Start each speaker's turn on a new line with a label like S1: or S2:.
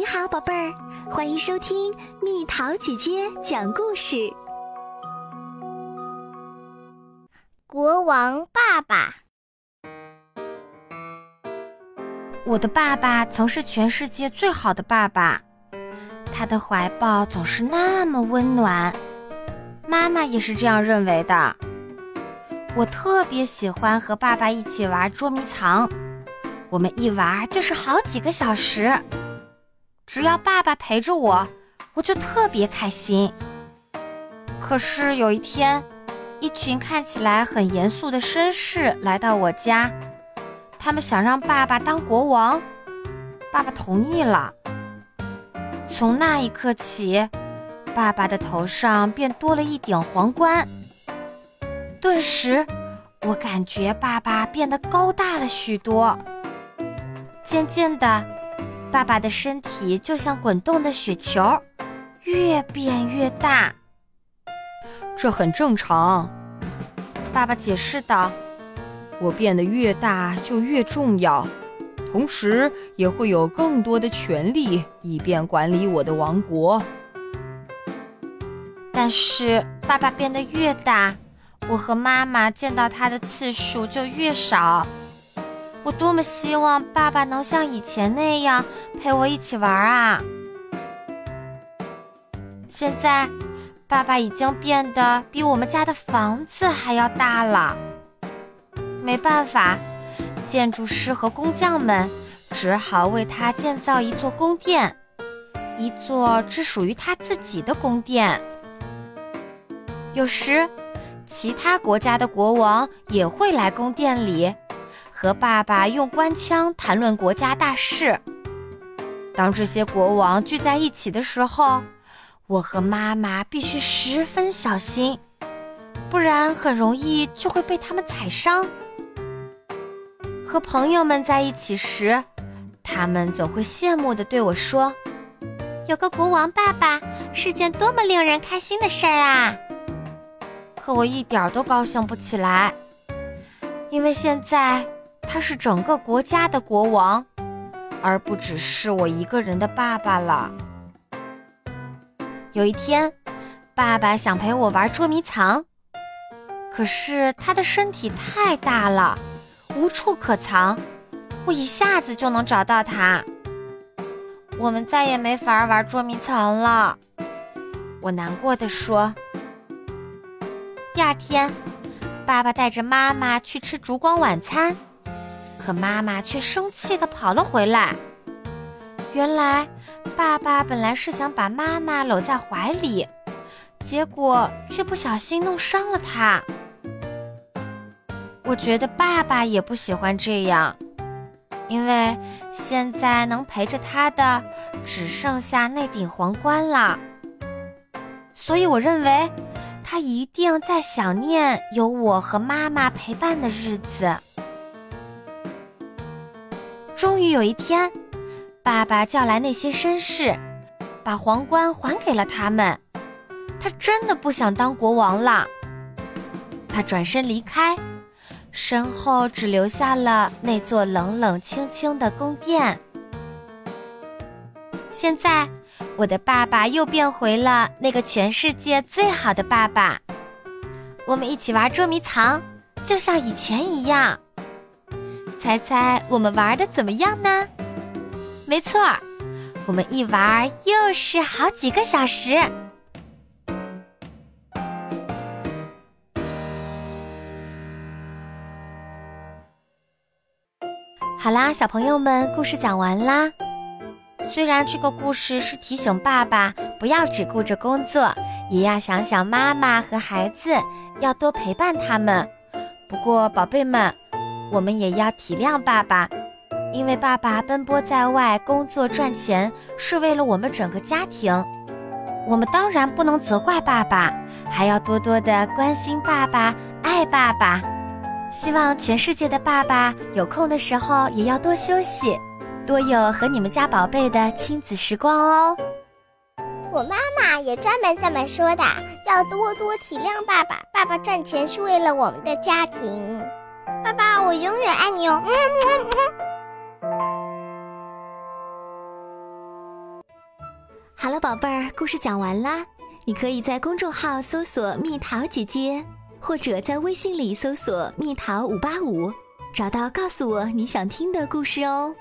S1: 你好，宝贝儿，欢迎收听蜜桃姐姐讲故事。
S2: 国王爸爸，
S3: 我的爸爸曾是全世界最好的爸爸，他的怀抱总是那么温暖。妈妈也是这样认为的。我特别喜欢和爸爸一起玩捉迷藏，我们一玩就是好几个小时。只要爸爸陪着我，我就特别开心。可是有一天，一群看起来很严肃的绅士来到我家，他们想让爸爸当国王，爸爸同意了。从那一刻起，爸爸的头上便多了一顶皇冠。顿时，我感觉爸爸变得高大了许多。渐渐的，爸爸的身体就像滚动的雪球，越变越大。
S4: 这很正常，
S3: 爸爸解释道：“
S4: 我变得越大就越重要，同时也会有更多的权利，以便管理我的王国。”
S3: 但是，爸爸变得越大。我和妈妈见到他的次数就越少。我多么希望爸爸能像以前那样陪我一起玩啊！现在，爸爸已经变得比我们家的房子还要大了。没办法，建筑师和工匠们只好为他建造一座宫殿，一座只属于他自己的宫殿。有时。其他国家的国王也会来宫殿里，和爸爸用官腔谈论国家大事。当这些国王聚在一起的时候，我和妈妈必须十分小心，不然很容易就会被他们踩伤。和朋友们在一起时，他们总会羡慕地对我说：“
S2: 有个国王爸爸是件多么令人开心的事儿啊！”
S3: 可我一点都高兴不起来，因为现在他是整个国家的国王，而不只是我一个人的爸爸了。有一天，爸爸想陪我玩捉迷藏，可是他的身体太大了，无处可藏，我一下子就能找到他。我们再也没法玩捉迷藏了，我难过的说。第二天，爸爸带着妈妈去吃烛光晚餐，可妈妈却生气地跑了回来。原来，爸爸本来是想把妈妈搂在怀里，结果却不小心弄伤了她。我觉得爸爸也不喜欢这样，因为现在能陪着他的只剩下那顶皇冠了。所以，我认为。他一定在想念有我和妈妈陪伴的日子。终于有一天，爸爸叫来那些绅士，把皇冠还给了他们。他真的不想当国王了。他转身离开，身后只留下了那座冷冷清清的宫殿。现在。我的爸爸又变回了那个全世界最好的爸爸，我们一起玩捉迷藏，就像以前一样。猜猜我们玩的怎么样呢？没错，我们一玩又是好几个小时。好啦，小朋友们，故事讲完啦。虽然这个故事是提醒爸爸不要只顾着工作，也要想想妈妈和孩子，要多陪伴他们。不过，宝贝们，我们也要体谅爸爸，因为爸爸奔波在外工作赚钱，是为了我们整个家庭。我们当然不能责怪爸爸，还要多多的关心爸爸，爱爸爸。希望全世界的爸爸有空的时候也要多休息。多有和你们家宝贝的亲子时光哦！
S2: 我妈妈也专门这么说的，要多多体谅爸爸。爸爸赚钱是为了我们的家庭。爸爸，我永远爱你哦！嗯嗯嗯。
S1: 好了，宝贝儿，故事讲完啦。你可以在公众号搜索“蜜桃姐姐”，或者在微信里搜索“蜜桃五八五”，找到告诉我你想听的故事哦。